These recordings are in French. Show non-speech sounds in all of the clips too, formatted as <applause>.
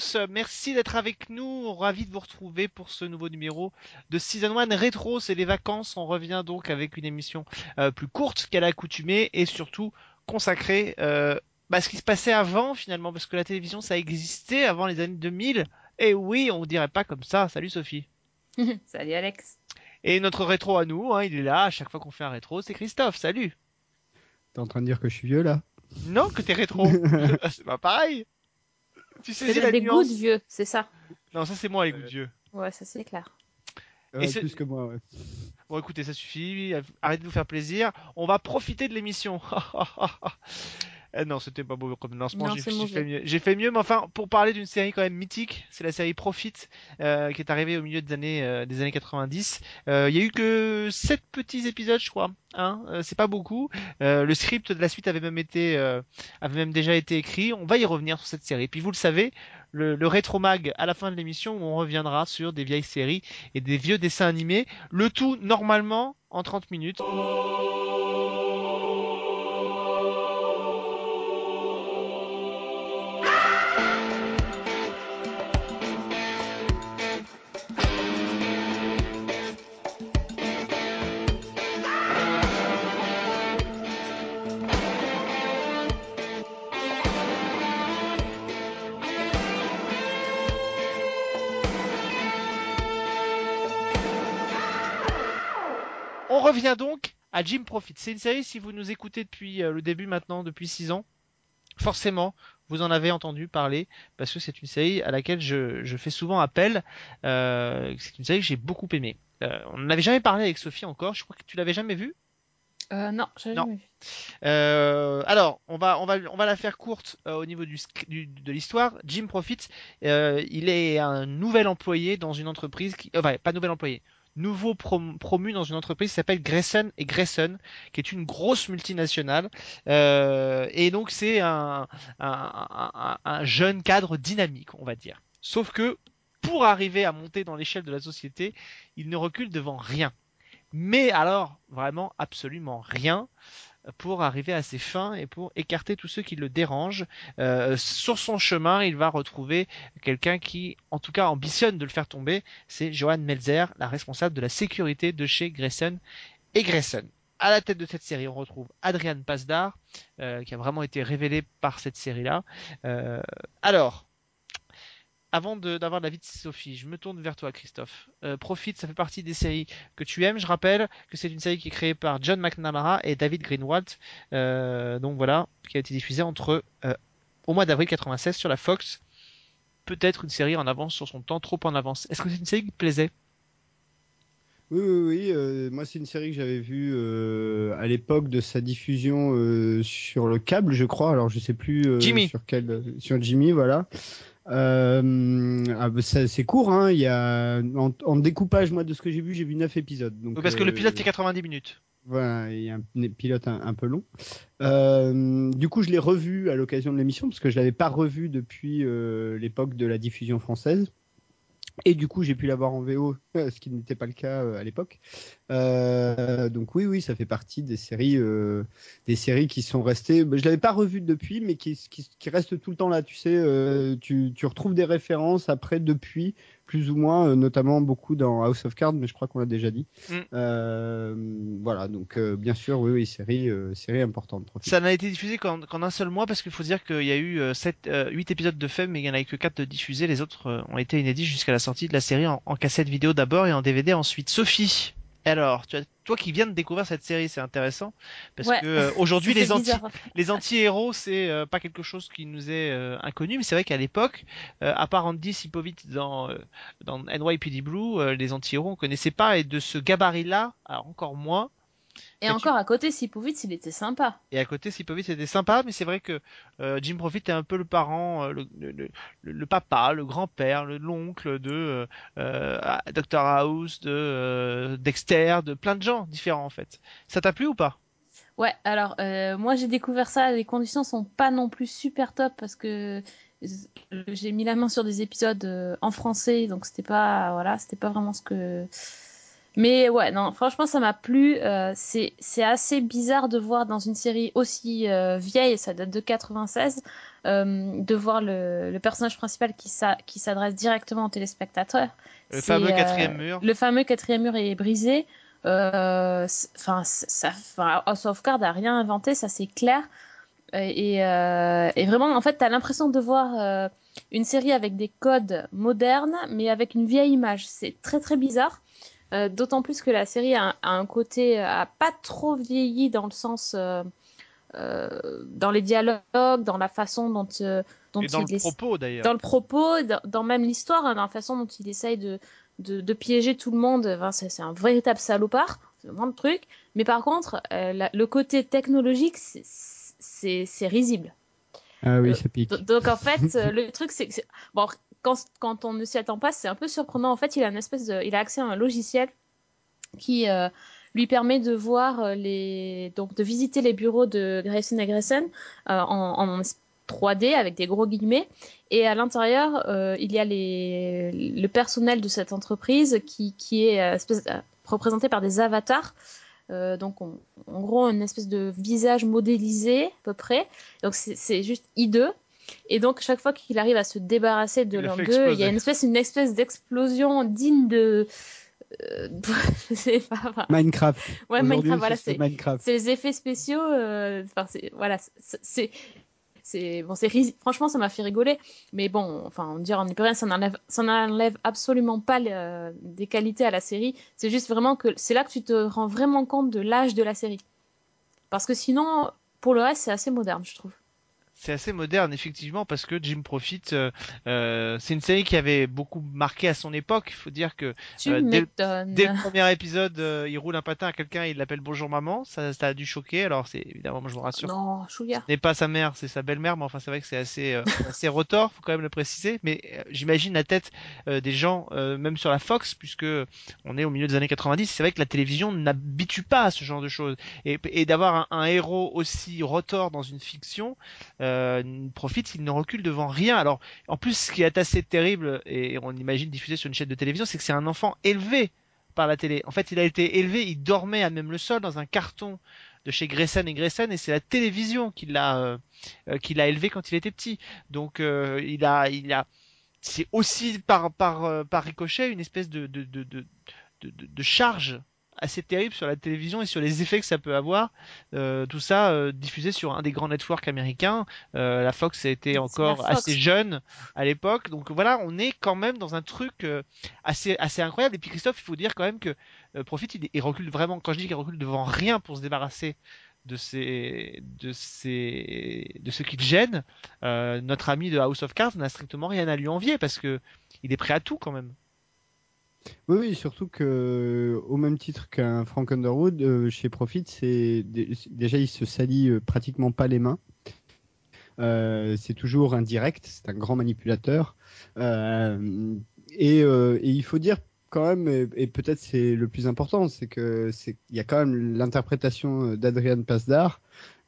Tous, merci d'être avec nous, ravi de vous retrouver pour ce nouveau numéro de Season 1 Rétro, c'est les vacances, on revient donc avec une émission euh, plus courte qu'à l'accoutumée et surtout consacrée euh, bah, à ce qui se passait avant finalement, parce que la télévision ça existait avant les années 2000, et oui, on dirait pas comme ça, salut Sophie. <laughs> Salut Alex. Et notre rétro à nous, hein, il est là, à chaque fois qu'on fait un rétro, c'est Christophe, salut. T'es en train de dire que je suis vieux là? Non, que t'es rétro. <laughs> <laughs> c'est pas pareil. Tu sais, c'est des goûts de vieux, c'est ça. Non, ça c'est moi les goûts de vieux. Ouais, ça c'est clair. Ouais, plus que moi, ouais. Bon, écoutez, ça suffit. Arrêtez de vous faire plaisir. On va profiter de l'émission. <laughs> Eh non, c'était pas beau comme lancement. J'ai fait mieux. J'ai fait mieux, mais enfin, pour parler d'une série quand même mythique, c'est la série Profit euh, qui est arrivée au milieu des années euh, des années 90. Euh, il y a eu que sept petits épisodes, je crois. Hein, euh, c'est pas beaucoup. Euh, le script de la suite avait même été avait même déjà été écrit. On va y revenir sur cette série. Puis vous le savez, le, le rétro mag à la fin de l'émission où on reviendra sur des vieilles séries et des vieux dessins animés. Le tout normalement en 30 minutes. Revient donc à Jim Profit. C'est une série, si vous nous écoutez depuis euh, le début maintenant, depuis 6 ans, forcément, vous en avez entendu parler, parce que c'est une série à laquelle je, fais souvent appel. Euh, c'est une série que j'ai beaucoup aimée. Euh, on n'avait jamais parlé avec Sophie encore, je crois que tu l'avais jamais vue? Non, jamais vu. alors, on va, on va, on va la faire courte au niveau du, de l'histoire. Jim Profit, il est un nouvel employé dans une entreprise qui, enfin, pas nouvel employé, nouveau promu dans une entreprise qui s'appelle Grayson et Grayson, qui est une grosse multinationale. Euh, et donc c'est un, un, jeune cadre dynamique, on va dire. Sauf que pour arriver à monter dans l'échelle de la société, il ne recule devant rien. Mais alors, vraiment absolument rien pour arriver à ses fins et pour écarter tous ceux qui le dérangent. Euh, sur son chemin, il va retrouver quelqu'un qui, en tout cas, ambitionne de le faire tomber. C'est Johan Melzer, la responsable de la sécurité de chez Grayson et Grayson. À la tête de cette série, on retrouve Adrian Pasdar, euh, qui a vraiment été révélé par cette série-là. Euh, alors, avant d'avoir l'avis de Sophie, je me tourne vers toi, Christophe. Euh, Profit, ça fait partie des séries que tu aimes. Je rappelle que c'est une série qui est créée par John McNamara et David Greenwald. Euh, donc voilà, qui a été diffusée entre euh, au mois d'avril 96 sur la Fox. Peut-être une série en avance sur son temps, trop en avance. Est-ce que c'est une série qui te plaisait? Oui, oui, oui. Euh, moi, c'est une série que j'avais vue euh, à l'époque de sa diffusion euh, sur le câble, je crois. Alors, je sais plus Jimmy. sur quel, sur Jimmy, voilà. Euh, ah, bah, c'est court, hein. Il y a en, découpage, moi, de ce que j'ai vu, j'ai vu 9 épisodes. Donc, parce que le pilote fait 90 minutes. Voilà, il y a un pilote un, peu long. Euh, du coup, je l'ai revu à l'occasion de l'émission parce que je l'avais pas revu depuis l'époque de la diffusion française. Et du coup, j'ai pu l'avoir en VO, <laughs> ce qui n'était pas le cas euh, à l'époque. Euh, donc oui, oui, ça fait partie des séries, euh, des séries qui sont restées. Je l'avais pas revu depuis, mais qui, qui, restent tout le temps là. Tu sais, tu retrouves des références après depuis plus ou moins, euh, notamment beaucoup dans House of Cards, mais je crois qu'on l'a déjà dit. Mm. Euh, voilà, donc euh, bien sûr, oui, oui, série, série importante. Ça n'a été diffusé qu'en un seul mois parce qu'il faut dire qu'il y a eu 7, 8 épisodes de FEM, mais il n'y en a eu que 4 de diffusés. Les autres ont été inédits jusqu'à la sortie de la série en, en cassette vidéo d'abord et en DVD ensuite. Sophie, alors, tu as, toi qui viens de découvrir cette série, c'est intéressant parce que euh, aujourd'hui <laughs> les anti les anti-héros c'est euh, pas quelque chose qui nous est euh, inconnu, mais c'est vrai qu'à l'époque, à part Andy Sipovitz dans dans NYPD Blue, les anti-héros on connaissait pas et de ce gabarit-là, alors encore moins. Et, encore à côté, Sipovitz, il était sympa. Et à côté, Sipovitz était sympa, mais c'est vrai que euh, Jim Profit est un peu le parent, euh, le, le, papa, le grand-père, l'oncle de euh, Dr House, de Dexter, de plein de gens différents en fait. Ça t'a plu ou pas? Ouais, alors moi j'ai découvert ça, les conditions sont pas non plus super top parce que j'ai mis la main sur des épisodes en français, donc c'était pas voilà, c'était pas vraiment ce que Mais ouais, non, franchement, ça m'a plu. Euh, c'est c'est assez bizarre de voir dans une série aussi euh, vieille, ça date de 96, euh, de voir le, le personnage principal qui s'a- qui s'adresse directement aux téléspectateurs. Le fameux quatrième mur. Le fameux quatrième mur est brisé. Enfin, ça, House of Cards a rien inventé, ça c'est clair. Et, et, vraiment, en fait, t'as l'impression de voir une série avec des codes modernes, mais avec une vieille image. C'est très très bizarre. Euh, D'autant plus que la série a, a un côté, a pas trop vieilli dans le sens, euh, euh, dans les dialogues, dans la façon dont, euh, dont Et dans il le propos d'ailleurs. dans le propos, dans, dans même l'histoire, hein, dans la façon dont il essaye de, de, de piéger tout le monde. Enfin, c'est un véritable salopard, c'est vraiment le truc. Mais par contre, euh, la- le côté technologique, c'est risible. Ah oui, Euh, ça pique. Do- Donc en fait, <laughs> euh, le truc c'est que bon quand, quand on ne s'y attend pas, c'est un peu surprenant. En fait, il a une espèce de, il a accès à un logiciel qui euh, lui permet de voir les, donc de visiter les bureaux de Grayson et Grayson euh, en, en 3D avec des gros guillemets. Et à l'intérieur, euh, il y a les, le personnel de cette entreprise qui, qui est euh, représenté par des avatars. Euh, donc, on- en gros, une espèce de visage modélisé, à peu près. Donc, c'est juste hideux. Et donc, chaque fois qu'il arrive à se débarrasser de l'un d'eux, il y a une espèce, une espèce d'explosion digne de. euh, <laughs> je sais pas. enfin, Minecraft. ouais, Minecraft, voilà, c'est c'est Minecraft. c'est les effets spéciaux. euh, Enfin, voilà, c'est- franchement, ça m'a fait rigoler. Mais bon, enfin, on n'y peut rien, ça n'enlève, ça n'enlève absolument pas des qualités à la série. C'est juste vraiment que c'est là que tu te rends vraiment compte de l'âge de la série. Parce que sinon, pour le reste, c'est assez moderne, je trouve. C'est assez moderne, effectivement, parce que Jim Profit, euh, euh, c'est une série qui avait beaucoup marqué à son époque. Il faut dire que Euh, dès- le premier épisode, euh, il roule un patin à quelqu'un, il l'appelle Bonjour maman. Ça, ça a dû choquer. Alors, c'est évidemment, moi, je vous rassure, Non, n'est pas sa mère, c'est sa belle-mère, mais enfin, c'est vrai que c'est assez, euh, assez rotor, faut quand même le préciser. Mais j'imagine la tête des gens, euh, même sur la Fox, puisque on est au milieu des années 90. C'est vrai que la télévision n'habitue pas à ce genre de choses. Et, et d'avoir un, un héros aussi rotor dans une fiction, euh, profite, il ne recule devant rien. Alors, en plus, ce qui est assez terrible, et on imagine diffusé sur une chaîne de télévision, c'est que c'est un enfant élevé par la télé. En fait, il a été élevé, il dormait à même le sol dans un carton de chez Grayson et Grayson, et c'est la télévision qui l'a euh, euh, qui élevé quand il était petit. Donc, euh, il a, il a, c'est aussi par par euh, par ricochet une espèce de, de, de- de charge assez terrible sur la télévision et sur les effets que ça peut avoir. Euh, tout ça euh, diffusé sur un des grands networks américains. Euh, la Fox a été C'est encore assez jeune à l'époque. Donc voilà, on est quand même dans un truc assez assez incroyable. Et puis Christophe, il faut dire quand même que Profit, il, il recule vraiment. Quand je dis qu'il recule devant rien pour se débarrasser de ces de ces de ce qui le gêne, euh, notre ami de House of Cards n'a strictement rien à lui envier parce que il est prêt à tout quand même. Oui, surtout que au même titre qu'un Frank Underwood, euh, chez Profit, c'est dé- déjà il se salit euh, pratiquement pas les mains. Euh, c'est toujours indirect, c'est un grand manipulateur. Euh, et, euh, il faut dire quand même, et, et peut-être c'est le plus important, c'est que c'est il y a quand même l'interprétation d'Adrian Pasdar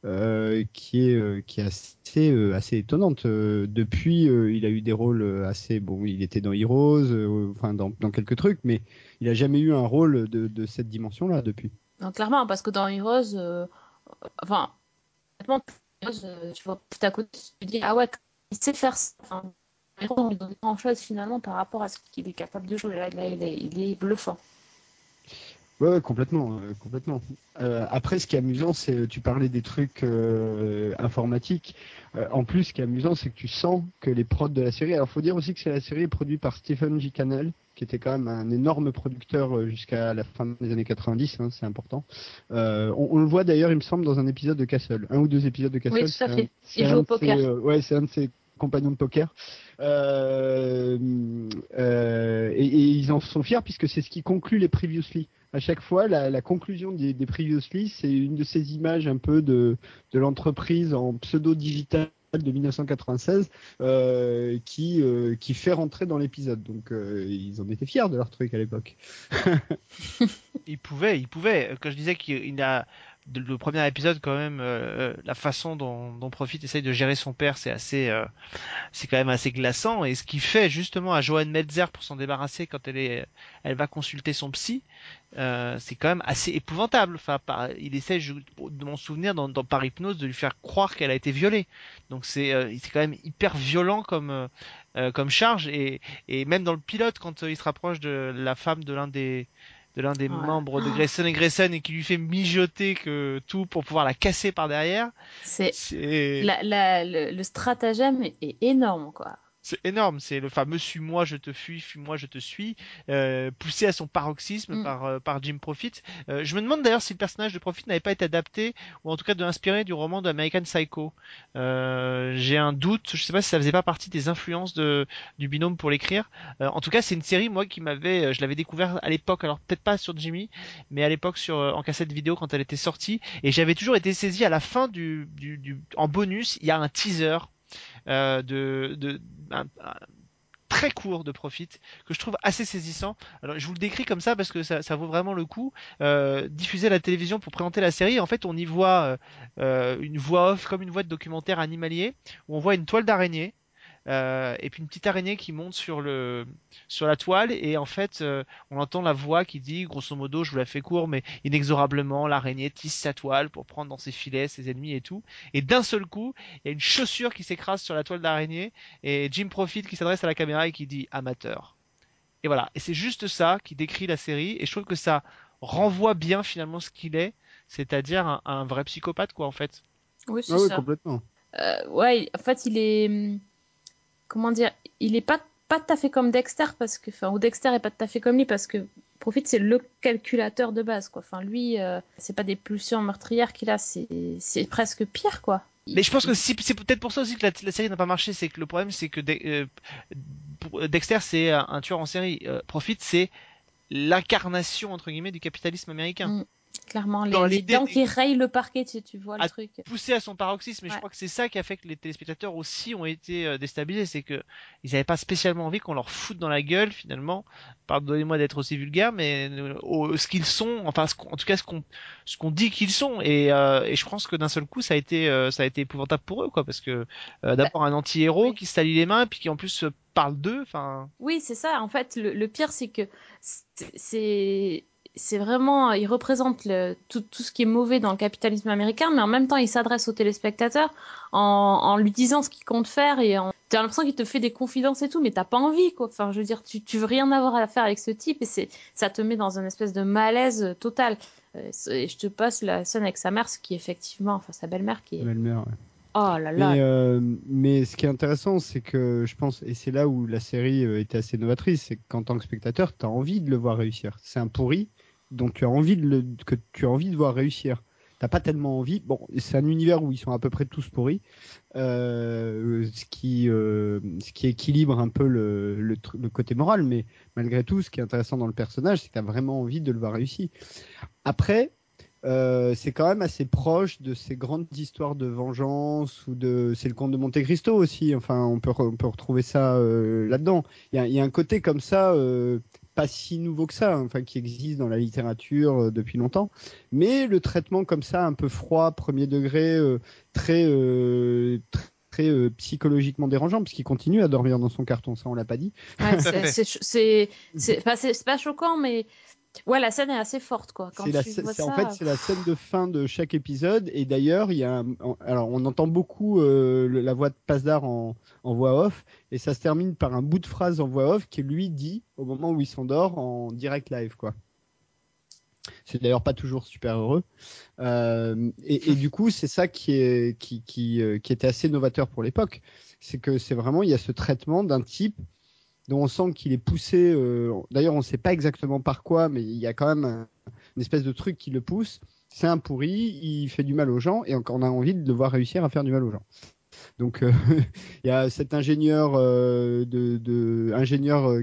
euh, qui est euh, qui est assez euh, assez étonnante. Depuis, il a eu des rôles assez bon. Il était dans Heroes, enfin dans, dans quelques trucs, mais il a jamais eu un rôle de, cette dimension-là depuis. Non, clairement, parce que dans Heroes, enfin, tu vois, tout à côté, tu te dis, ah ouais, il sait faire ça. Enfin, Heroes, on lui donne grand chose finalement par rapport à ce qu'il est capable de jouer. Là, il est bluffant. Ouais, complètement, euh, complètement. Euh, après, ce qui est amusant, c'est euh, tu parlais des trucs euh, informatiques. En plus, ce qui est amusant, c'est que tu sens que les prods de la série. Alors, faut dire aussi que c'est la série produite par Stephen G. Cannell, qui était quand même un énorme producteur jusqu'à la fin des années 90. Hein, c'est important. On, on le voit d'ailleurs, il me semble, dans un épisode de Castle, un ou deux épisodes de Castle. Oui, tout à fait. Il joue au poker. ouais, c'est un de ses compagnons de poker. Euh, euh, et, ils en sont fiers puisque c'est ce qui conclut les previously. À chaque fois, la, conclusion des, des previously, c'est une de ces images un peu de, de l'entreprise en pseudo digital de 1996 euh, qui qui fait rentrer dans l'épisode. Donc ils en étaient fiers de leur truc à l'époque. <laughs> Il pouvait, il pouvait. Quand je disais qu'il a le premier épisode quand même euh, la façon dont, dont Profit essaye de gérer son père c'est assez euh, c'est quand même assez glaçant. Et ce qu'il fait justement à Joanne Metzer pour s'en débarrasser quand elle est elle va consulter son psy euh, c'est quand même assez épouvantable. Enfin il essaie de mon souvenir dans, dans, par hypnose de lui faire croire qu'elle a été violée. Donc c'est c'est quand même hyper violent comme comme charge. Et, et même dans le pilote quand il se rapproche de la femme de l'un des de l'un des membres de Grayson et Grayson et qui lui fait mijoter que tout pour pouvoir la casser par derrière. C'est le, le stratagème est énorme quoi c'est énorme. C'est le fameux suis-moi, je te fuis, fuis-moi, je te suis, euh, poussé à son paroxysme mm. par, euh, par Jim Profit. Euh, je me demande d'ailleurs si le personnage de Profit n'avait pas été adapté, ou en tout cas de inspiré du roman d'American Psycho. Euh, j'ai un doute, je sais pas si ça faisait pas partie des influences de, du binôme pour l'écrire. Euh, en tout cas, c'est une série, moi, qui m'avait, je l'avais découvert à l'époque, alors peut-être pas sur Jimmy, mais à l'époque sur en cassette vidéo quand elle était sortie, et j'avais toujours été saisi à la fin du, du, du en bonus, il y a un teaser euh, de, un, très court de Profit que je trouve assez saisissant. Alors je vous le décris comme ça parce que ça, ça vaut vraiment le coup. Euh, diffuser à la télévision pour présenter la série, en fait on y voit euh, euh une voix off comme une voix de documentaire animalier où on voit une toile d'araignée euh, et puis une petite araignée qui monte sur le sur la toile et en fait euh, on entend la voix qui dit grosso modo je vous la fais court mais inexorablement l'araignée tisse sa toile pour prendre dans ses filets ses ennemis et tout. Et d'un seul coup il y a une chaussure qui s'écrase sur la toile d'araignée et Jim Profit qui s'adresse à la caméra et qui dit amateur. Et voilà. Et c'est juste ça qui décrit la série et je trouve que ça renvoie bien finalement ce qu'il est. C'est-à-dire un, un, vrai psychopathe quoi en fait. Oui c'est ah ça. complètement. Euh, ouais en fait il est hum, comment dire, il est pas pas tout à fait comme Dexter parce que, enfin, ou Dexter est pas tout à fait comme lui parce que Profit c'est le calculateur de base quoi. Enfin lui, euh, c'est pas des pulsions meurtrières qu'il a, c'est c'est presque pire quoi. Mais je pense que c'est peut-être pour ça aussi que la, série n'a pas marché, c'est que le problème c'est que euh, Dexter c'est un, tueur en série, euh, Profit c'est l'incarnation entre guillemets du capitalisme américain. Mm. Clairement, les, dents qui rayent le parquet, tu, tu vois le truc. Poussé à son paroxysme, mais je crois que c'est ça qui a fait que les téléspectateurs aussi ont été euh, déstabilisés, c'est que ils n'avaient pas spécialement envie qu'on leur foute dans la gueule finalement. Pardonnez-moi d'être aussi vulgaire, mais euh, ce qu'ils sont, enfin en tout cas ce qu'on ce qu'on dit qu'ils sont, et, euh, et je pense que d'un seul coup ça a été ça a été épouvantable pour eux quoi, parce que d'abord bah, un anti-héros qui se salit les mains, puis qui en plus parle d'eux, enfin. Oui, c'est ça. En fait, le pire c'est que c'est c'est vraiment, il représente le, tout, tout, ce qui est mauvais dans le capitalisme américain, mais en même temps, il s'adresse au téléspectateur en, en, lui disant ce qu'il compte faire et t'as l'impression qu'il te fait des confidences et tout, mais t'as pas envie, quoi. Enfin, je veux dire, tu, tu veux rien avoir à faire avec ce type et c'est, ça te met dans une espèce de malaise total. Euh, et je te passe la scène avec sa mère, ce qui est effectivement, enfin, sa belle-mère qui est. Belle-mère, ouais. Oh là là. Mais, euh, mais, ce qui est intéressant, c'est que je pense, et c'est là où la série euh, était assez novatrice, c'est qu'en tant que spectateur, tu as envie de le voir réussir. C'est un pourri, dont tu as envie de le, que tu as envie de voir réussir. T'as pas tellement envie. Bon, c'est un univers où ils sont à peu près tous pourris, euh, ce qui euh, ce qui équilibre un peu le, le, côté moral. Mais malgré tout, ce qui est intéressant dans le personnage, c'est que t'as vraiment envie de le voir réussir. Après, euh, c'est quand même assez proche de ces grandes histoires de vengeance ou de c'est le conte de Monte Cristo aussi enfin on peut on peut retrouver ça là-dedans il y a, un côté comme ça pas si nouveau que ça, hein, enfin qui existe dans la littérature euh, depuis longtemps, mais le traitement comme ça, un peu froid, premier degré, euh, très, euh, très psychologiquement dérangeant, parce qu'il continue à dormir dans son carton, ça on l'a pas dit. Ouais, c'est <laughs> pas, pas choquant, mais Ouais, la scène est assez forte, quoi. Quand la, En fait, c'est la scène de fin de chaque épisode. Et d'ailleurs, il y a, alors, on entend beaucoup euh, la voix de Pasdar en, en voix off, et ça se termine par un bout de phrase en voix off qui lui dit au moment où il s'endort en direct live, quoi. C'est d'ailleurs pas toujours super heureux. Euh, et, et, du coup, c'est ça qui, est, qui, qui, euh, qui était assez novateur pour l'époque. C'est que c'est vraiment, il y a ce traitement d'un type dont on sent qu'il est poussé. Euh, D'ailleurs, on ne sait pas exactement par quoi, mais il y a quand même un, une espèce de truc qui le pousse. C'est un pourri, il fait du mal aux gens, et on a envie de le voir réussir à faire du mal aux gens. Donc, euh, <laughs> il y a cet ingénieur, euh,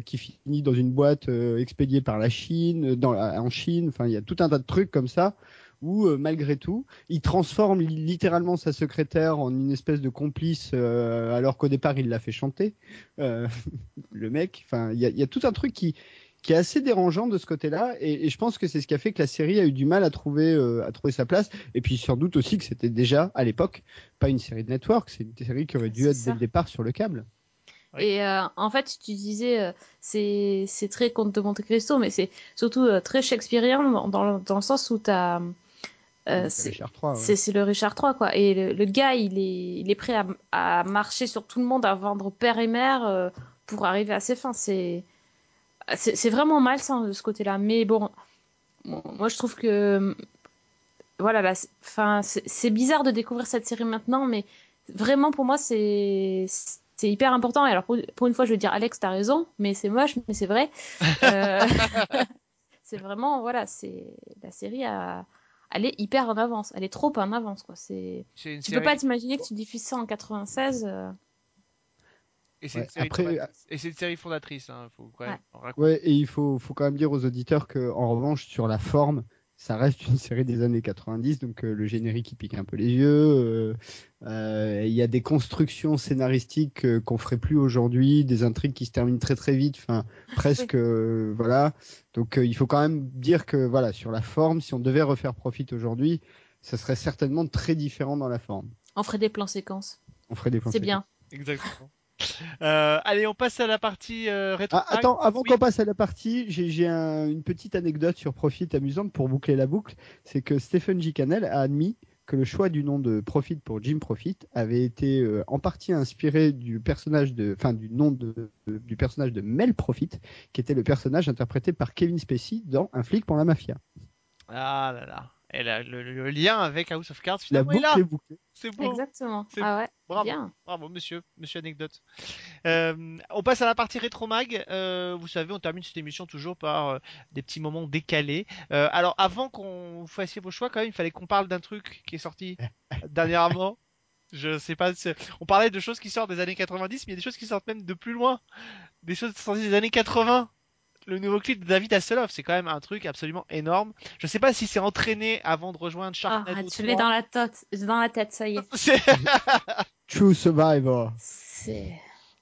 qui finit dans une boîte expédiée par la Chine, en Chine. Enfin, il y a tout un tas de trucs comme ça où euh, malgré tout, il transforme littéralement sa secrétaire en une espèce de complice euh, alors qu'au départ il l'a fait chanter, euh, <laughs> le mec. Enfin, il y a, y a, tout un truc qui qui est assez dérangeant de ce côté-là, et, et je pense que c'est ce qui a fait que la série a eu du mal à trouver, euh, à trouver sa place, et puis sans doute aussi que c'était déjà à l'époque pas une série de network, c'est une série qui aurait dû être ça. dès le départ sur le câble. Oui. Et euh, en fait, tu disais, euh, c'est c'est très Conte de Monte Cristo, mais c'est surtout euh, très shakespearien dans, dans, le- dans le sens où t'as. Euh, C'est ouais. le Richard III, quoi. Et le, le gars, il est, il est prêt à, à marcher sur tout le monde, à vendre père et mère euh, pour arriver à ses fins. C'est vraiment malsain de ce côté-là. Mais bon, bon, moi, je trouve que. Voilà, là, c'est- bizarre de découvrir cette série maintenant, mais vraiment, pour moi, c'est c'est hyper important. Et alors, pour, pour une fois, je vais dire, Alex, t'as raison, mais c'est moche, mais c'est vrai. Euh, <laughs> <laughs> c'est vraiment, voilà, c'est la série a elle est hyper en avance. Elle est trop en avance, quoi. C'est, tu série- peux pas t'imaginer que tu diffuses ça en 96. euh, Et c'est Ouais, une série après, fondatrice. Et c'est une série fondatrice, hein, faut quand même Ouais. Ouais, et il faut, faut quand même dire aux auditeurs que, en revanche, sur la forme, ça reste une série des années 90, donc euh, le générique qui pique un peu les yeux. euh, euh, Il y a des constructions scénaristiques euh, qu'on ferait plus aujourd'hui, des intrigues qui se terminent très très vite, enfin presque, euh, voilà. Donc euh, il faut quand même dire que, voilà, sur la forme, si on devait refaire Profit aujourd'hui, ça serait certainement très différent dans la forme. On ferait des plans séquences. On ferait des plans C'est bien. Exactement. <laughs> Euh, allez, on passe à la partie euh, rétro. Ah, attends, avant Oui. qu'on passe à la partie, j'ai j'ai un- une petite anecdote sur Profit amusante pour boucler la boucle. C'est que Stephen G. Cannell a admis que le choix du nom de Profit pour Jim Profit avait été euh, en partie inspiré du personnage de, enfin du nom de, de- du personnage de Mel Profit, qui était le personnage interprété par Kevin Spacey dans Un flic pour la mafia. Ah là là. Et là, le, le lien avec House of Cards, La finalement, est là. boucle est bouclée. C'est beau. Exactement. Ah ouais. Bravo. Bien. Bravo, monsieur, monsieur anecdote. Euh, on passe à la partie rétro mag. Euh, vous savez, on termine cette émission toujours par euh, des petits moments décalés. Euh, alors, avant qu'on fassiez vos choix, quand même, il fallait qu'on parle d'un truc qui est sorti <laughs> dernièrement. Je sais pas. On parlait de choses qui sortent des années 90, mais il y a des choses qui sortent même de plus loin. Des choses sorties des années 80. Le nouveau clip de David Hasselhoff, c'est quand même un truc absolument énorme. Je sais pas si c'est entraîné avant de rejoindre Ah, Sharknado tu l'as 3. dans la tête. Dans la tête, ça y est. <laughs> C'est- True Survivor. C'est.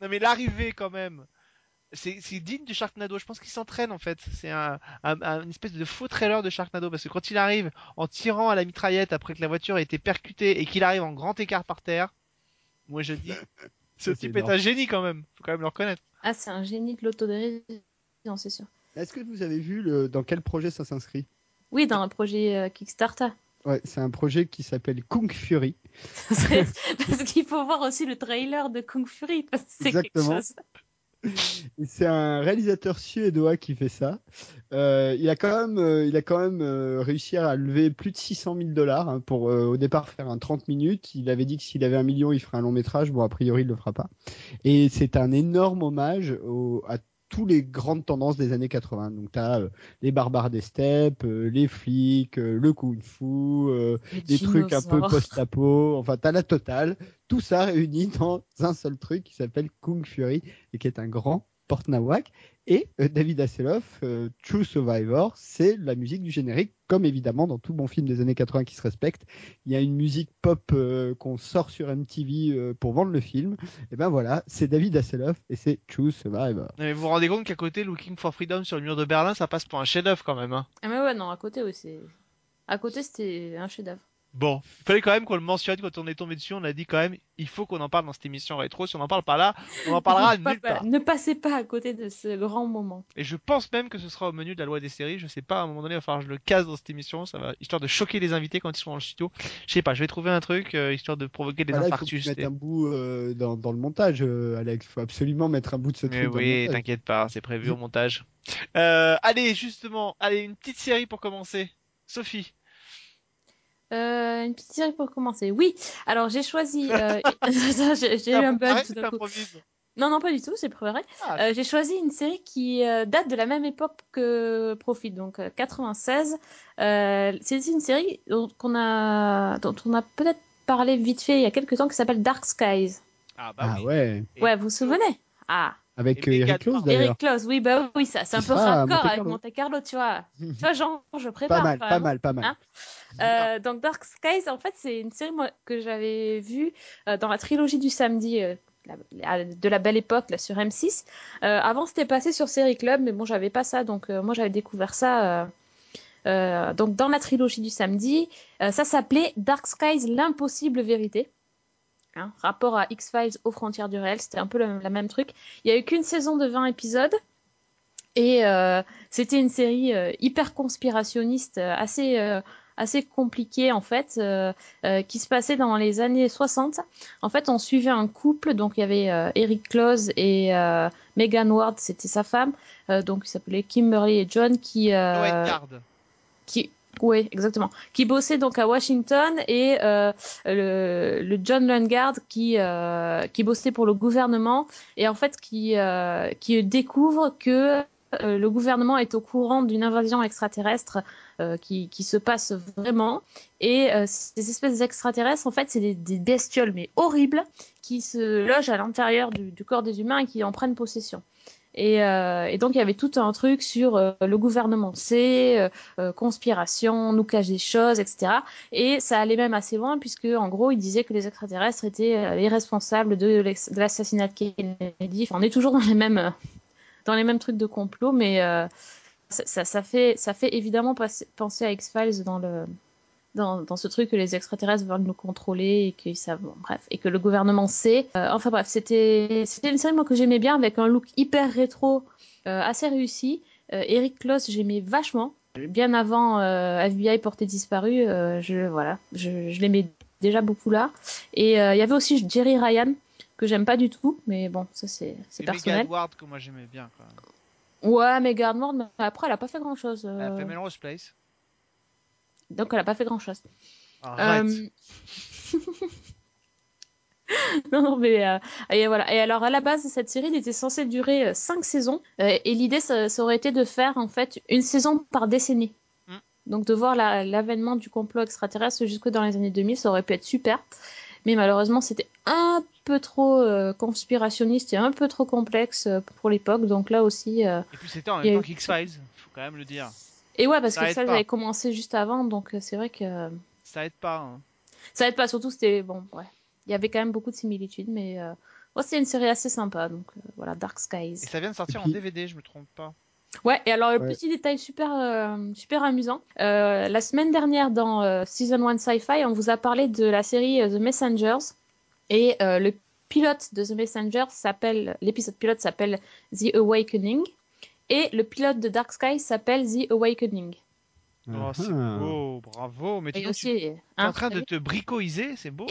Non mais l'arrivée quand même, c'est digne de Sharknado. Je pense qu'il s'entraîne en fait. C'est un, un- un- une espèce de faux trailer de Sharknado parce que quand il arrive en tirant à la mitraillette après que la voiture a été percutée et qu'il arrive en grand écart par terre, moi je dis, <laughs> ce type est un génie quand même. Faut quand même le reconnaître. Ah, c'est un génie de l'autodérision, c'est sûr. Est-ce que vous avez vu le, dans quel projet ça s'inscrit? Oui, dans le projet euh, Kickstarter. Ouais, c'est un projet qui s'appelle Kung Fury. <laughs> Parce qu'il faut voir aussi le trailer de Kung Fury. parce que C'est quelque Exactement. chose. Et <laughs> C'est un réalisateur suédois qui fait ça. Euh, il a quand même, euh, il a quand même euh, réussi à lever plus de 600 000 dollars hein, pour au départ faire un 30 minutes. Il avait dit que s'il avait un million, il ferait un long métrage. Bon, a priori, il le fera pas. Et c'est un énorme hommage au, à tous les grandes tendances des années 80. Donc, tu as les barbares des steppes, euh, les flics, euh, le kung-fu, euh, des trucs un peu post-apo, enfin t'as la totale, tout ça réuni dans un seul truc qui s'appelle Kung Fury et qui est un grand porte-nawak. Et euh, David Hasselhoff, euh, True Survivor, c'est la musique du générique, comme évidemment dans tout bon film des années 80 qui se respecte. Il y a une musique pop euh, qu'on sort sur MTV euh, pour vendre le film. Et ben voilà, c'est David Hasselhoff et c'est True Survivor. Mais vous vous rendez compte qu'à côté, Looking for Freedom sur le mur de Berlin, ça passe pour un chef-d'œuvre quand même. Hein. Ah, mais ouais, non, à côté, c'est. À côté, c'était un chef-d'œuvre. Bon, il fallait quand même qu'on le mentionne quand on est tombé dessus. On a dit quand même, il faut qu'on en parle dans cette émission rétro. Si on n'en parle pas là, on en parlera <laughs> Pas- nulle part. Ne passez pas à côté de ce grand moment. Et je pense même que ce sera au menu de la loi des séries. Je sais pas, à un moment donné, il va falloir que je le casse dans cette émission. Ça va, histoire de choquer les invités quand ils sont dans le studio. Je sais pas, je vais trouver un truc, euh, histoire de provoquer des faut tu infarctus. mettes et- un bout euh, dans, dans le montage, euh, Alex. Il faut absolument mettre un bout de ce Mais truc. oui, t'inquiète pas, c'est prévu au montage. Euh, allez, justement, allez, une petite série pour commencer. Sophie. Euh, une petite série pour commencer. Oui, alors j'ai choisi. euh, <laughs> <laughs> j'ai eu un bug tout d'un coup. T'improvises. Non, non, pas du tout, c'est pas vrai. Ah, Euh, j'ai choisi une série qui euh, date de la même époque que Profit, donc euh, 96. Euh, c'est une série dont on a, dont on a peut-être parlé vite fait il y a quelques temps qui s'appelle Dark Skies. ah, bah Ah oui. ouais, Et- Ouais, vous vous souvenez? Ah, avec euh, Eric Close Martin. d'ailleurs. Eric Close, oui, bah oui, ça, c'est un peu raccord avec. Monte Carlo, tu vois. <laughs> Tu vois, genre, je prépare. Pas mal, pas même. mal, pas mal. Hein Euh, donc Dark Skies, en fait, c'est une série moi, que j'avais vue euh, dans la trilogie du samedi, euh, la- de la belle époque là sur M6. Euh, avant c'était passé sur Série Club, mais bon j'avais pas ça, donc moi j'avais découvert ça. donc dans la trilogie du samedi, ça s'appelait Dark Skies, l'impossible vérité. Hein, rapport à X-Files aux frontières du réel, c'était un peu le, la même truc. Il y a eu qu'une saison de 20 épisodes. Et euh, c'était une série euh, hyper conspirationniste, euh, assez, euh, assez compliquée en fait, qui se passait dans les années 60. En fait, on suivait un couple, donc il y avait Eric Close et Megan Ward, c'était sa femme, donc il s'appelait Kimberly et John, qui oui, exactement. Qui bossait donc à Washington et euh, le, John Lungard qui euh, qui bossait pour le gouvernement et en fait qui euh, qui découvre que le gouvernement est au courant d'une invasion extraterrestre qui, qui se passe vraiment et ces espèces d'extraterrestres en fait c'est des, bestioles mais horribles qui se logent à l'intérieur du corps des humains et qui en prennent possession. Et, euh, et donc il y avait tout un truc sur euh, le gouvernement sait, euh, conspiration, on nous cache des choses, etc. Et ça allait même assez loin puisque en gros il disait que les extraterrestres étaient les responsables de l'assassinat de Kennedy. On est toujours dans les mêmes dans les mêmes trucs de complot, mais ça, ça, fait ça fait évidemment penser à X Files dans le dans, dans ce truc que les extraterrestres veulent nous contrôler et que ça bon, bref et que le gouvernement sait. Euh, enfin bref, c'était une série moi que j'aimais bien avec un look hyper rétro euh, assez réussi. Euh, Eric Kloss, j'aimais vachement. Bien avant FBI porté disparu, euh, je voilà, je, je l'aimais déjà beaucoup là. Et il y avait aussi Jerry Ryan que j'aime pas du tout, mais bon, ça c'est personnel. Megan Ward que moi j'aimais bien. Quoi. Ouais, mais Gardner, mais après elle a pas fait grand chose. Elle a fait Melrose Place. Donc elle a pas fait grand chose. Arrête. Euh, non, <laughs> non, mais euh, et voilà. Et alors à la base, cette série elle était censée durer 5 saisons, euh, et l'idée ça, ça aurait été de faire en fait une saison par décennie. Mm. Donc de voir la- l'avènement du complot extraterrestre jusque dans les années 2000, ça aurait pu être super. Mais malheureusement, c'était un peu trop euh, conspirationniste et un peu trop complexe euh, pour l'époque. Donc là aussi. euh, Et puis c'était en même temps eu- qu'X-Files, faut quand même le dire. Et ouais, parce Ça que ça pas. avait commencé juste avant, donc euh, c'est vrai que. Ça aide pas. hein. Ça aide pas, surtout c'était bon, ouais. Il y avait quand même beaucoup de similitudes, mais euh... ouais, c'est une série assez sympa, donc euh, voilà, Dark Skies. Et ça vient de sortir en DVD, je me trompe pas. Ouais, et alors le Ouais. petit détail super, euh, super amusant. Euh, la semaine dernière dans euh, Season 1 Sci-Fi, on vous a parlé de la série euh, The Messengers, et euh, le pilote de The Messengers s'appelle, l'épisode pilote s'appelle The Awakening, et le pilote de Dark Skies s'appelle The Awakening. Oh, c'est beau, bravo. Mais donc, aussi, tu es en train de te bricoiser, c'est beau.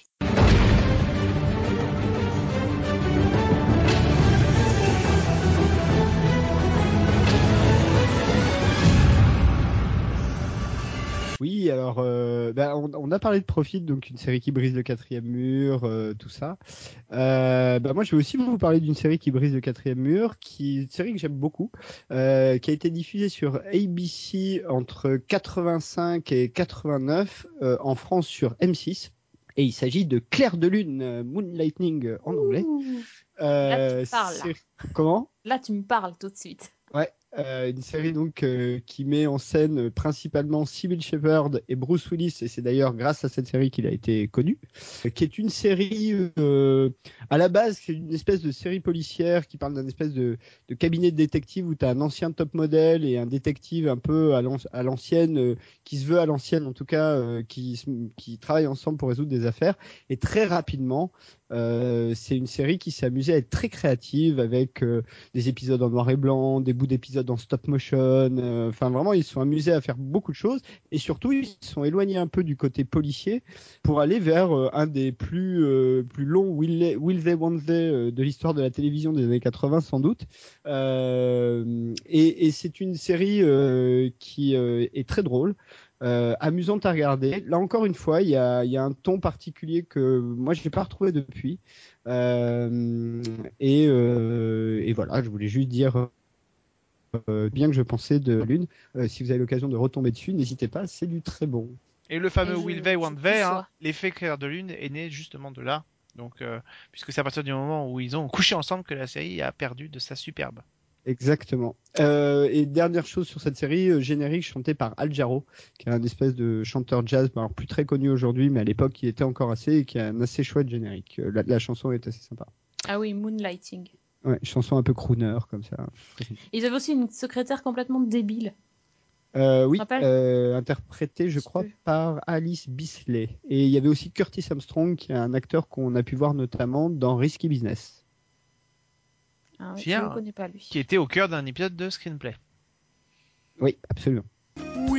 Oui, alors euh, bah, on, on a parlé de Profit, donc une série qui brise le quatrième mur, euh, tout ça. Euh, bah, moi, je vais aussi vous parler d'une série qui brise le quatrième mur, qui une série que j'aime beaucoup, qui a été diffusée sur ABC entre 85 et 89 euh, en France sur M6. Et il s'agit de Claire de Lune, Moonlightning en anglais. Ouh. Là, tu parles, là. série- Comment? Là, tu me parles tout de suite. Ouais, euh, une série donc euh, qui met en scène principalement Sybil Shepherd et Bruce Willis, et c'est d'ailleurs grâce à cette série qu'il a été connu, euh, qui est une série à la base c'est une espèce de série policière qui parle d'un espèce de, cabinet de détective où tu as un ancien top modèle et un détective un peu à l'an- à l'ancienne, qui se veut à l'ancienne en tout cas, qui, qui travaillent ensemble pour résoudre des affaires, et très rapidement c'est une série qui s'est amusée à être très créative avec des épisodes en noir et blanc, des bouts d'épisodes en stop motion. euh, Enfin, vraiment, ils sont amusés à faire beaucoup de choses et surtout, ils se sont éloignés un peu du côté policier pour aller vers euh, un des plus euh, plus longs Will, Will They Won't They de l'histoire de la télévision des années 80 sans doute. Et c'est une série qui est très drôle. Amusante à regarder. Là encore une fois, il y a, y a un ton particulier que moi je n'ai pas retrouvé depuis. Et, voilà, je voulais juste dire bien que je pensais de Lune. Euh, si vous avez l'occasion de retomber dessus, n'hésitez pas, c'est du très bon. Et le fameux Will They, Want They, hein, l'effet Claire de Lune est né justement de là. Donc, euh, puisque c'est à partir du moment où ils ont couché ensemble que la série a perdu de sa superbe. Exactement. Euh, et dernière chose sur cette série, euh, générique chanté par Al Jarreau, qui est un espèce de chanteur jazz, alors plus très connu aujourd'hui, mais à l'époque il était encore assez, et qui a un assez chouette générique. Euh, La, la chanson est assez sympa. Ah oui, Moonlighting. Ouais, chanson un peu crooner comme ça. Ils avaient aussi une secrétaire complètement débile. Euh, oui, euh, interprétée, je crois, par Alice Bisley. Et il y avait aussi Curtis Armstrong, qui est un acteur qu'on a pu voir notamment dans Risky Business. Ah, oui, je ne connais pas lui. Qui était au cœur d'un épisode de Screenplay. Oui, absolument. We'll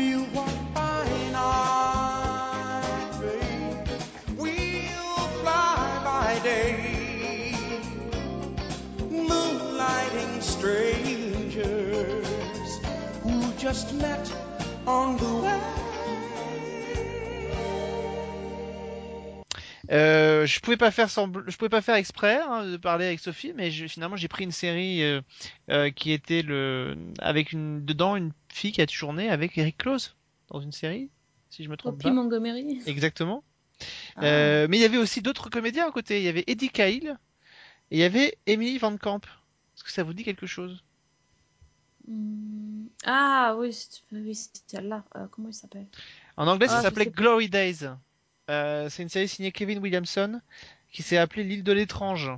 just met on the way. Euh, je pouvais pas faire sembl- je pouvais pas faire exprès hein, de parler avec Sophie, mais je- finalement j'ai pris une série euh, euh, qui était le avec une dedans une fille qui a tourné avec Eric Close dans une série, si je me trompe Poppy pas. Montgomery. Exactement. Ah. Euh, mais il y avait aussi d'autres comédiens à côté. Il y avait Eddie Cahill et il y avait Emily Van Camp. Est-ce que ça vous dit quelque chose? Hmm. Ah oui, c'est oui, celle-là. Euh, comment il s'appelle? En anglais, Ah, ça je s'appelait. Glory Days. Euh, c'est une série signée Kevin Williamson qui s'est appelée L'île de l'étrange.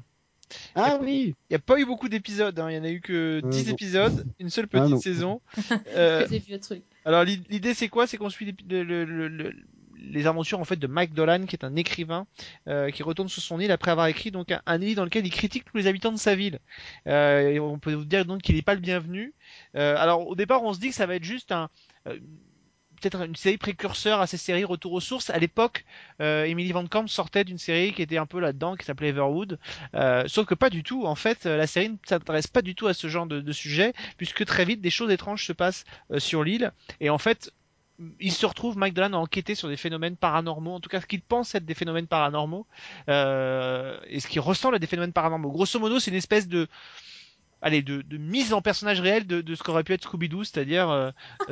Ah oui Il n'y a pas eu beaucoup d'épisodes, hein. il y en a eu que Euh, 10 non. épisodes, une seule Ah, petite saison. <laughs> Euh, vieux trucs. alors l'i- l'idée c'est quoi? C'est qu'on suit les, le- le- le- les aventures en fait de Mike Dolan, qui est un écrivain euh, qui retourne sur son île après avoir écrit donc un, un livre dans lequel il critique tous les habitants de sa ville. Euh, et on peut vous dire donc qu'il n'est pas le bienvenu. Euh, alors au départ on se dit que ça va être juste un euh, peut-être une série précurseur à ces séries Retour aux sources. À l'époque, euh, Emily Van Camp sortait d'une série qui était un peu là-dedans, qui s'appelait Everwood. Sauf que pas du tout. En fait, la série ne s'intéresse pas du tout à ce genre de, sujet, puisque très vite des choses étranges se passent sur l'île. Et en fait, il se retrouve, Mike Dolan, à enquêter sur des phénomènes paranormaux, en tout cas ce qu'il pense être des phénomènes paranormaux, et ce qui ressemble à des phénomènes paranormaux. Grosso modo, c'est une espèce de allez de, de mise en personnage réel de, de ce qu'aurait pu être Scooby-Doo, c'est-à-dire euh,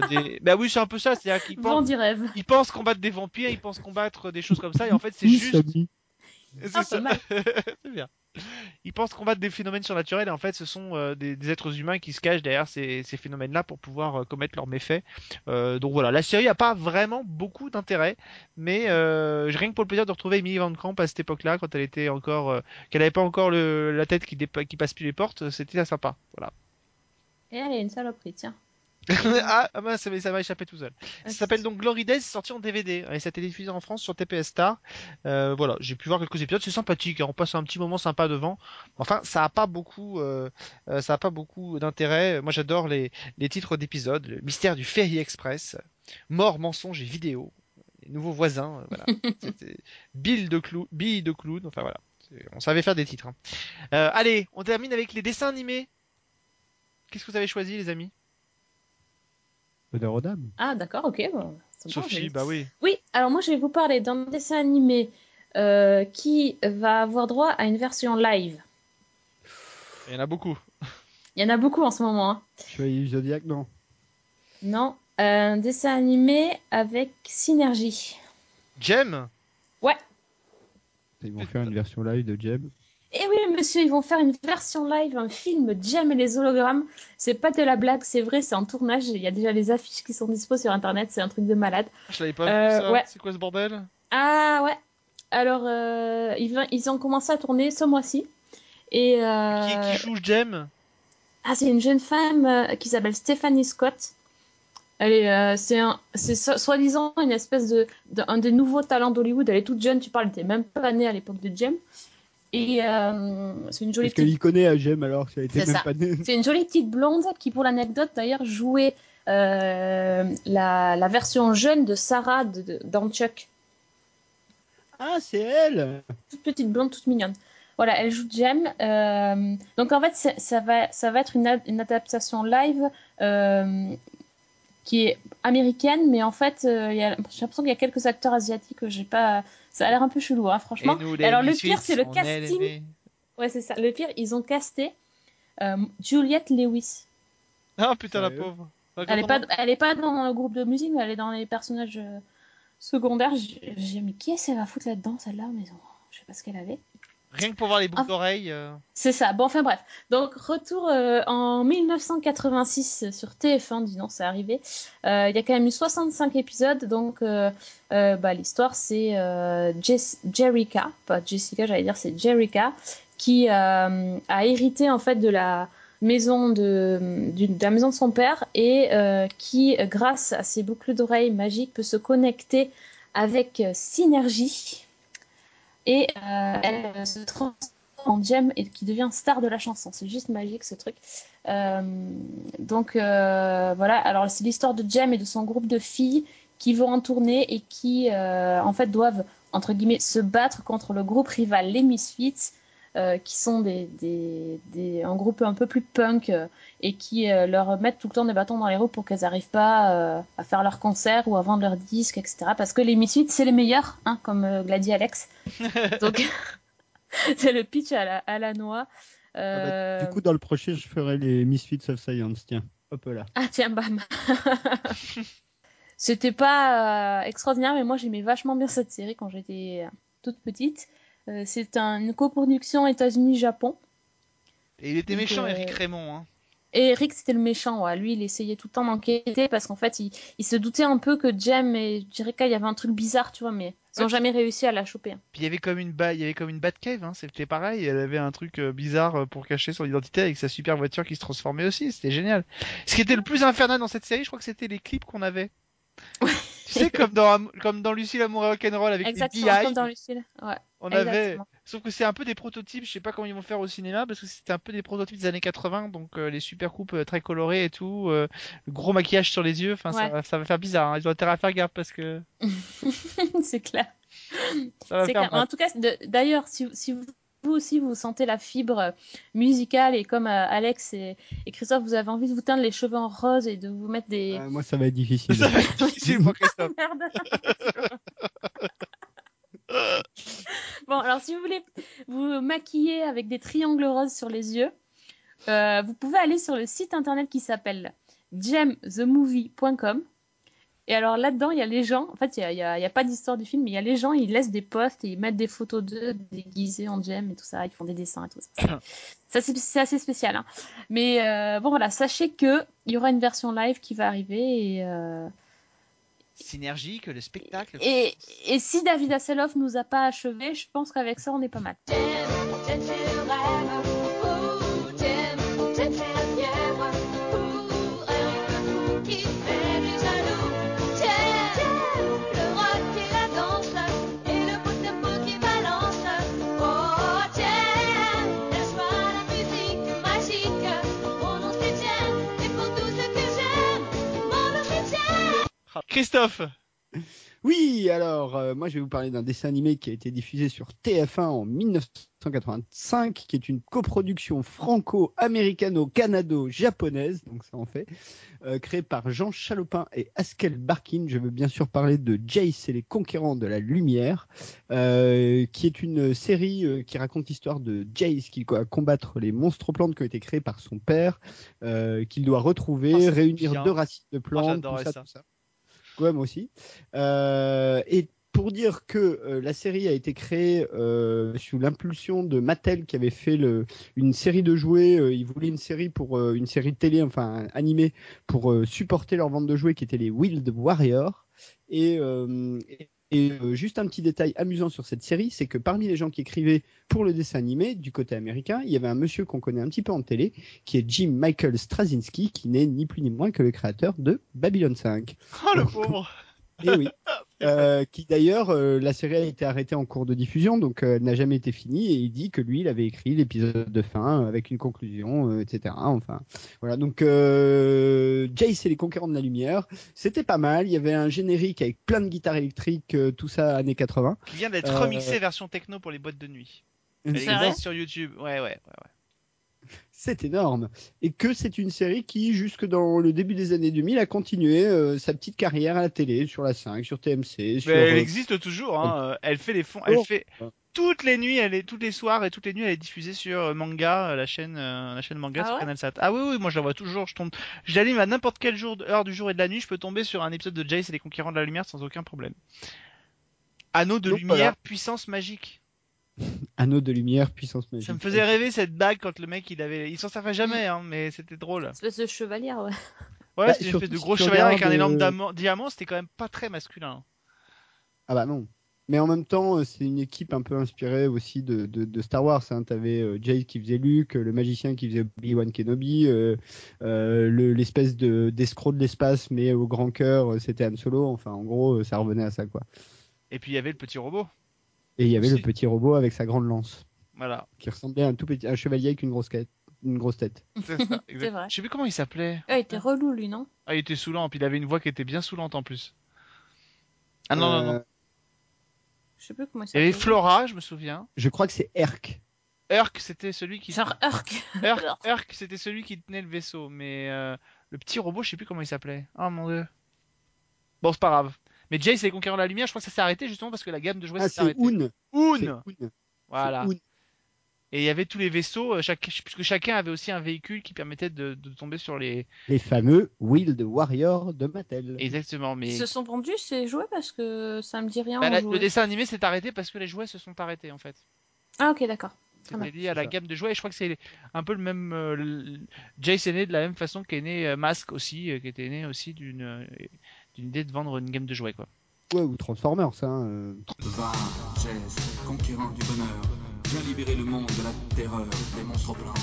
des <laughs> bah oui c'est un peu ça, c'est-à-dire qu'il pense Vendu rêve. il pense combattre des vampires, il pense combattre des choses comme ça, et en fait c'est juste c'est Ah, ça. <laughs> c'est bien. Ils pensent combattre des phénomènes surnaturels et en fait ce sont euh, des, êtres humains qui se cachent derrière ces, phénomènes-là pour pouvoir euh, commettre leurs méfaits. Euh, donc voilà, la série a pas vraiment beaucoup d'intérêt, mais rien que pour le plaisir de retrouver Emily Van Camp à cette époque-là quand elle était encore, qu'elle avait pas encore la tête qui passe plus les portes, c'était sympa. Voilà. Et elle est une saloperie, tiens. <laughs> ah, ah mince, mais ça m'a échappé tout seul. Ça s'appelle donc Glory Days, sorti en DVD et ça a été diffusé en France sur TPS Star. Euh, voilà, j'ai pu voir quelques épisodes, c'est sympathique, hein, on passe un petit moment sympa devant. Enfin, ça a pas beaucoup, euh, euh, ça a pas beaucoup d'intérêt. Moi, j'adore les, les titres d'épisodes, le mystère du Ferry Express, mort, mensonge et vidéo, les nouveaux voisins, euh, voilà. <laughs> Bill de Clou, Bill de Clown, enfin voilà. On savait faire des titres. hein. Euh, allez, on termine avec les dessins animés. Qu'est-ce que vous avez choisi, les amis? Honneur aux dames. Ah d'accord, ok. bon, Sophie, j'ai- bah oui. Oui, alors moi je vais vous parler d'un dessin animé euh, qui va avoir droit à une version live. Il y en a beaucoup. Il y en a beaucoup en ce moment. hein. Du Zodiac, non. Non, un dessin animé avec synergie. Jem Ils vont faire une version live de. Et Eh oui, monsieur, ils vont faire une version live, un film Jem et les hologrammes. C'est pas de la blague, c'est vrai, c'est en tournage. Il y a déjà les affiches qui sont dispo sur internet, c'est un truc de malade. Je l'avais pas Euh, vu ça. ouais. C'est quoi ce bordel? Ah ouais. Alors, euh, ils, ont commencé à tourner ce mois-ci. Et euh, qui, qui joue Jem ah, c'est une jeune femme euh, qui s'appelle Stephanie Scott. Elle est, euh, c'est un, c'est so- soi-disant une espèce de, de- un des nouveaux talents d'Hollywood. Elle est toute jeune, tu parles, elle était même pas née à l'époque de Jem. Et euh, c'est une jolie Est-ce petite connaît à Jem alors même ça. pas née C'est une jolie petite blonde qui, pour l'anecdote d'ailleurs, jouait euh, la, la version jeune de Sarah de, de- dans Chuck. Ah, c'est elle Toute petite blonde, toute mignonne. Voilà, elle joue Jem. euh, donc en fait, ça va, ça va être une, une adaptation live qui est américaine, mais en fait, j'ai l'impression qu'il y a quelques acteurs asiatiques que j'ai pas. Ça a l'air un peu chelou, hein, franchement. Et nous, Et alors le pire, c'est le casting. Ouais, c'est ça. Le pire, ils ont casté euh, Juliette Lewis. Ah putain, la pauvre. Elle est pas, elle est pas dans le groupe de musique, mais elle est dans les personnages euh, secondaires. J'ai mais qui est-ce qu'elle va foutre là-dedans, celle-là? Mais bon, je sais pas ce qu'elle avait. Rien que pour voir les boucles Ah. d'oreilles. euh, C'est ça. Bon, enfin bref. Donc, retour euh, en 1986 sur TF1, dis non, c'est arrivé. Euh, Il y a quand même eu 65 épisodes. Donc, bah, l'histoire, c'est Jerica, pas Jessica, j'allais dire, c'est Jerica, qui a hérité en fait de la maison de, de la maison de son père et qui, grâce à ses boucles d'oreilles magiques, peut se connecter avec Synergie et euh, elle euh, se transforme en Jem et qui devient star de la chanson. C'est juste magique ce truc. Euh, donc voilà, alors c'est l'histoire de Jem et de son groupe de filles qui vont en tournée et qui en fait doivent entre guillemets se battre contre le groupe rival les Misfits euh, qui sont des, des, des- un groupe un peu plus punk euh, et qui euh, leur mettent tout le temps des bâtons dans les roues pour qu'elles n'arrivent pas euh, à faire leurs concerts ou à vendre leurs disques, etc. Parce que les Misfits, c'est les meilleurs, hein, comme euh, l'a dit Alex. <laughs> Donc, <laughs> c'est le pitch à la, à la noix. Ah bah, Du coup, dans le prochain, je ferai les Misfits of Science. Tiens, hop là. Ah tiens, bam. <laughs> C'était pas euh, extraordinaire, mais moi j'aimais vachement bien cette série quand j'étais toute petite. Euh, c'est un- une coproduction États-Unis-Japon. Et il était Donc, méchant, euh, Eric Raymond. Hein. Et Eric, c'était le méchant. ouais. Lui, il essayait tout le temps d'enquêter parce qu'en fait, il, il se doutait un peu que Jem et Jirika, il y avait un truc bizarre, tu vois, mais ils n'ont Ouais. jamais réussi à la choper. hein. Puis il y avait comme une ba... il y avait comme une Batcave, hein. c'était pareil. Elle avait un truc euh, bizarre euh, pour cacher son identité avec sa super voiture qui se transformait aussi. C'était génial. Ce qui était le plus infernal dans cette série, je crois que c'était les clips qu'on avait. Tu sais, comme dans comme dans Lucie l'amour et rock'n'roll avec Exactement les comme BI, dans Lucille. Ouais. on avait. exactement. Sauf que c'est un peu des prototypes. Je sais pas comment ils vont faire au cinéma parce que c'était un peu des prototypes des années 80, donc euh, les super coupes euh, très colorées et tout, euh, le gros maquillage sur les yeux. Enfin, ça, Ouais. va- ça va faire bizarre. hein. Ils ont intérêt à faire gaffe parce que <laughs> c'est clair. ça va faire clair. En tout cas, d'ailleurs, si, si vous vous aussi vous sentez la fibre euh, musicale et comme euh, Alex et, et Christophe, vous avez envie de vous teindre les cheveux en rose et de vous mettre des. Euh, moi, ça va être difficile. <laughs> Ça va être difficile pour <laughs> Christophe. Merde. <laughs> bon, alors si vous voulez vous maquiller avec des triangles roses sur les yeux, euh, vous pouvez aller sur le site internet qui s'appelle gemthemovie.com. Et alors là-dedans, il y a les gens, en fait, il n'y a, pas d'histoire du film, mais il y a les gens, ils laissent des posts et ils mettent des photos d'eux déguisés en gem et tout ça, ils font des dessins et tout ça. <coughs> Ça, c'est assez spécial. Hein. Mais euh, bon, voilà, sachez que il y aura une version live qui va arriver et, euh, Synergie, que le spectacle. et, et si David Hasselhoff nous a pas achevé, je pense qu'avec ça, on est pas mal. Christophe. Oui, alors, euh, moi, je vais vous parler d'un dessin animé qui a été diffusé sur TF1 en 1985, qui est une coproduction franco-américano-canado-japonaise, donc ça en fait, euh, créé par Jean Chalopin et Askel Barkin. Je veux bien sûr parler de Jace et les conquérants de la lumière, euh, qui est une série qui raconte l'histoire de Jace qui doit combattre les monstres plantes qui ont été créés par son père, qu'il doit retrouver, Oh, c'est réunir bien. deux racines de plantes, tout j'adorais ça, ça. tout ça. Ouais, aussi. Euh, et pour dire que euh, la série a été créée euh, sous l'impulsion de Mattel qui avait fait une série de jouets. euh, ils voulaient une série pour une série de télé, enfin animée, pour supporter leur vente de jouets qui étaient les Wild Warriors. Et, euh, juste un petit détail amusant sur cette série, c'est que parmi les gens qui écrivaient pour le dessin animé du côté américain, il y avait un monsieur qu'on connaît un petit peu en télé, qui est Jim Michael Straczynski, qui n'est ni plus ni moins que le créateur de Babylon 5. Oh le pauvre. Et oui. <laughs> Euh, qui d'ailleurs, euh, la série a été arrêtée en cours de diffusion, donc euh, elle n'a jamais été finie. Et il dit que lui, il avait écrit l'épisode de fin euh, avec une conclusion, euh, etc. Enfin, voilà. Donc, euh, Jace et les conquérants de la lumière, c'était pas mal. Il y avait un générique avec plein de guitares électriques, euh, tout ça années 80. Qui vient d'être remixé version techno pour les boîtes de nuit. Elle existe sur YouTube. Ouais, ouais, ouais. ouais. C'est énorme. Et que c'est une série qui, jusque dans le début des années 2000, a continué euh, sa petite carrière à la télé, sur la 5, sur TMC, sur... Mais elle euh, existe toujours. Hein. euh, Elle fait les fonds. Elle Oh. fait toutes les nuits. Elle est toutes les soirs et toutes les nuits. Elle est diffusée sur Manga, la chaîne, euh, la chaîne Manga Ah sur ouais CanalSat. Ah oui, oui. Moi, je la vois toujours. Je tombe. Je l'allume à n'importe quel jour, heure du jour et de la nuit. Je peux tomber sur un épisode de Jace et les conquérants de la lumière sans aucun problème. Anneau de Donc, lumière, voilà. puissance magique. <laughs> Anneau de lumière, puissance magique. Ça me faisait rêver cette bague quand le mec il avait. Il s'en servait jamais, hein, mais c'était drôle. Espèce de chevalière, ouais. Ouais, Bah, c'était une espèce de si gros tu chevalier avec un énorme euh, diamant-. C'était quand même pas très masculin. Ah bah non. Mais en même temps, euh, c'est une équipe un peu inspirée aussi de, de, de Star Wars. Hein. T'avais euh, Jay qui faisait Luke, le magicien qui faisait Obi-Wan Kenobi, euh, euh, le- l'espèce de d'escroc de l'espace, mais au grand cœur, c'était Han Solo. Enfin, en gros, ça revenait à ça, quoi. Et puis il y avait le petit robot. Et il y avait le petit robot avec sa grande lance, Voilà, qui ressemblait à un tout petit, un chevalier avec une grosse tête. Une grosse tête. c'est ça. <laughs> exact. vrai. Je sais plus comment il s'appelait. Ah, il était relou, lui, non? Ah, il était saoulant, puis il avait une voix qui était bien saoulante en plus. Ah non, non, non. Euh, Je sais plus comment il Il y avait s'appelle. Flora, je me souviens. Je crois que c'est Herc. Urk, c'était celui qui. Genre. Urk, Urk, <laughs> c'était celui qui tenait le vaisseau, mais euh, le petit robot, je sais plus comment il s'appelait. Oh mon dieu. Bon, c'est pas grave. Mais Jace et les Conquérants de la Lumière, je crois que ça s'est arrêté justement parce que la gamme de jouets Ah, s'est c'est arrêtée. C'est Oon Oon. Voilà. C'est. Et il y avait tous les vaisseaux, euh, chaque... puisque chacun avait aussi un véhicule qui permettait de, de tomber sur les. Les fameux Wild Warrior de Mattel. Exactement, mais. Ils se sont vendus ces jouets parce que ça me dit rien. Bah, la- le dessin animé s'est arrêté parce que les jouets se sont arrêtés en fait. Ah, ok, d'accord. Bien. lié à la C'est ça. gamme de jouets et je crois que c'est un peu le même. euh, le- Jace est né de la même façon qu'est né euh, Mask aussi, euh, qui était né aussi d'une euh, d'une idée de vendre une gamme de jouets quoi. Ouais, ou Transformers, hein. euh. Va, Jess, conquérant du bonheur, viens libérer le monde de la terreur des monstres blancs.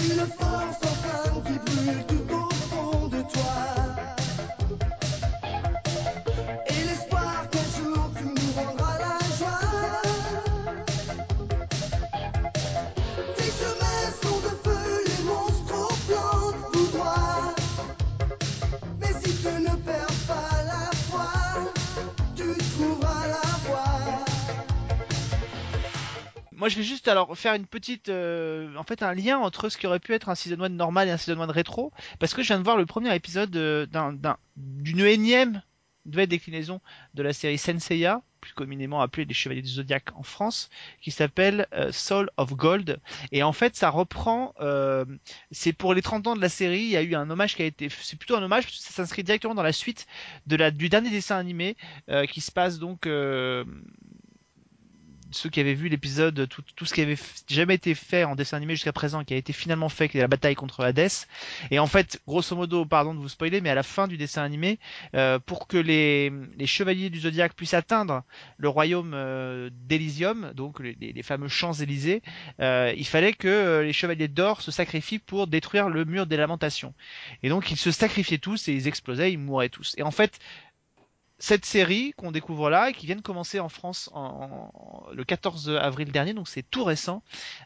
Une force en flamme qui brûle tout au fond de toi. Moi je vais juste alors faire une petite, euh, en fait un lien entre ce qui aurait pu être un season 1 normal et un season 1 rétro, parce que je viens de voir le premier épisode euh, d'un- d'un- d'une énième nouvelle déclinaison de la série Senseiya, plus communément appelée les Chevaliers du Zodiaque en France, qui s'appelle euh, Soul of Gold. Et en fait, ça reprend, euh, c'est pour les 30 ans de la série, il y a eu un hommage qui a été, c'est plutôt un hommage, parce que ça s'inscrit directement dans la suite de la, du dernier dessin animé, euh, qui se passe donc, euh, ceux qui avaient vu l'épisode, tout, ce qui avait jamais été fait en dessin animé jusqu'à présent, qui a été finalement fait, qui est la bataille contre Hades. Et en fait, grosso modo, pardon de vous spoiler, mais à la fin du dessin animé, euh, pour que les, chevaliers du zodiaque puissent atteindre le royaume euh, d'Elysium, donc les, les- fameux Champs-Élysées, euh, il fallait que les chevaliers d'or se sacrifient pour détruire le mur des lamentations. Et donc ils se sacrifiaient tous et ils explosaient, ils mouraient tous. Et en fait, cette série qu'on découvre là et qui vient de commencer en France en, le 14 avril dernier, donc c'est tout récent,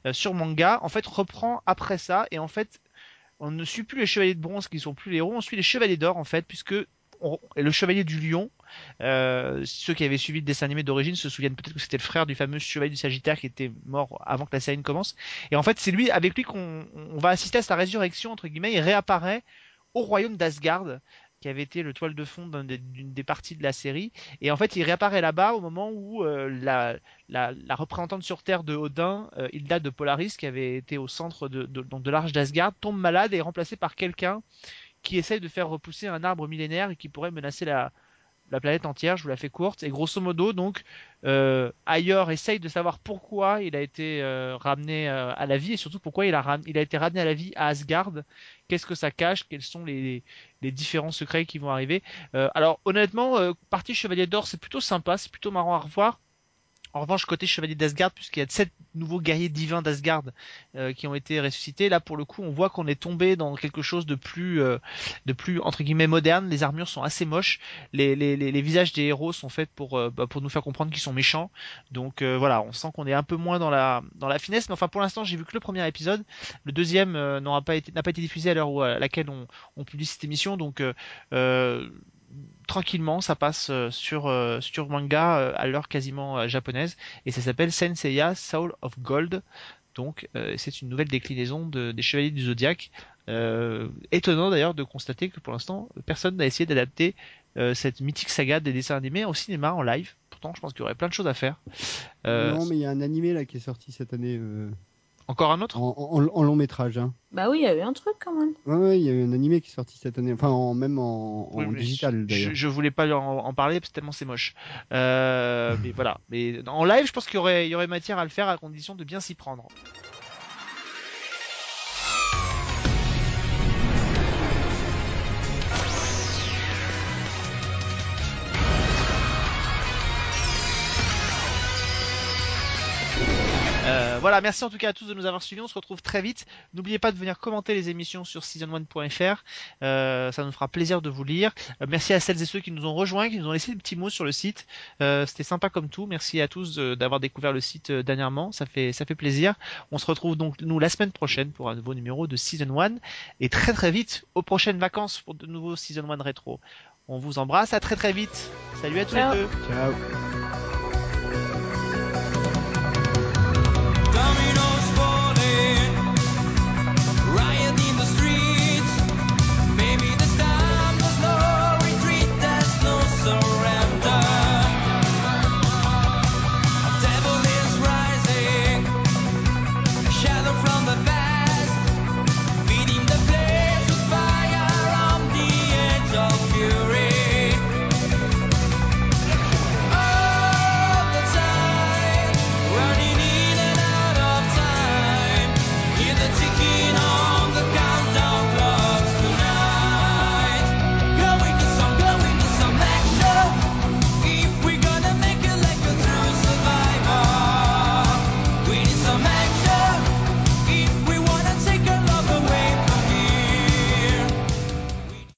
euh, sur manga, en fait reprend après ça et en fait on ne suit plus les chevaliers de bronze qui sont plus les héros, on suit les chevaliers d'or en fait puisque le chevalier du lion, euh, ceux qui avaient suivi le dessin animé d'origine se souviennent peut-être que c'était le frère du fameux chevalier du Sagittaire qui était mort avant que la série ne commence. Et en fait, c'est lui, avec lui, qu'on on va assister à sa résurrection entre guillemets. Il réapparaît au royaume d'Asgard, qui avait été le toile de fond d'une des parties de la série. Et en fait, il réapparaît là-bas au moment où euh, la, représentante sur Terre de Odin, euh, Hilda de Polaris, qui avait été au centre de, de l'arche d'Asgard, tombe malade et est remplacée par quelqu'un qui essaye de faire repousser un arbre millénaire et qui pourrait menacer la, la planète entière. Je vous la fais courte. Et grosso modo, donc, euh, Ayer essaye de savoir pourquoi il a été euh, ramené euh, à la vie et surtout pourquoi il a, été ramené à la vie à Asgard. Qu'est-ce que ça cache? Quels sont les, les différents secrets qui vont arriver? Euh, Alors, honnêtement, partie Chevalier d'Or, c'est plutôt sympa, c'est plutôt marrant à revoir. En revanche, côté Chevalier d'Asgard, puisqu'il y a sept nouveaux guerriers divins d'Asgard euh, qui ont été ressuscités, là pour le coup, on voit qu'on est tombé dans quelque chose de plus, euh, de plus entre guillemets moderne. Les armures sont assez moches. Les, visages des héros sont faits pour, euh, bah, pour nous faire comprendre qu'ils sont méchants. Donc voilà, on sent qu'on est un peu moins dans la, dans la finesse. Mais enfin, pour l'instant, j'ai vu que le premier épisode. Le deuxième n'aura pas été, n'a pas été diffusé à l'heure à laquelle on, on publie cette émission. Donc tranquillement, ça passe euh, sur euh, sur manga euh, à l'heure quasiment japonaise et ça s'appelle Senseiya Soul of Gold. Donc c'est une nouvelle déclinaison de, des Chevaliers du Zodiaque. Étonnant d'ailleurs de constater que pour l'instant personne n'a essayé d'adapter cette mythique saga des dessins animés au cinéma en live. Pourtant, je pense qu'il y aurait plein de choses à faire. Non, mais il y a un animé là qui est sorti cette année Encore un autre? En, en- en long métrage. Hein. Bah oui, il y a eu un truc quand même. Ouais, ouais, il y a eu un animé qui est sorti cette année, enfin en, même en, Oui, digital je, d'ailleurs. je voulais pas en, en parler parce que tellement c'est moche. Euh, mais voilà. Mais en live, je pense qu'il y aurait, il y aurait matière à le faire à condition de bien s'y prendre. Voilà, merci en tout cas à tous de nous avoir suivis. On se retrouve très vite. N'oubliez pas de venir commenter les émissions sur season1.fr. Euh, ça nous fera plaisir de vous lire. Euh, merci à celles et ceux qui nous ont rejoints, qui nous ont laissé des petits mots sur le site. Euh, C'était sympa comme tout. Merci à tous d'avoir découvert le site euh, dernièrement. Ça fait ça fait plaisir. On se retrouve donc nous la semaine prochaine pour un nouveau numéro de Season 1 et très très vite aux prochaines vacances pour de nouveaux Season 1 rétro. On vous embrasse, à très très vite. Salut à tous Ciao. les deux. Ciao.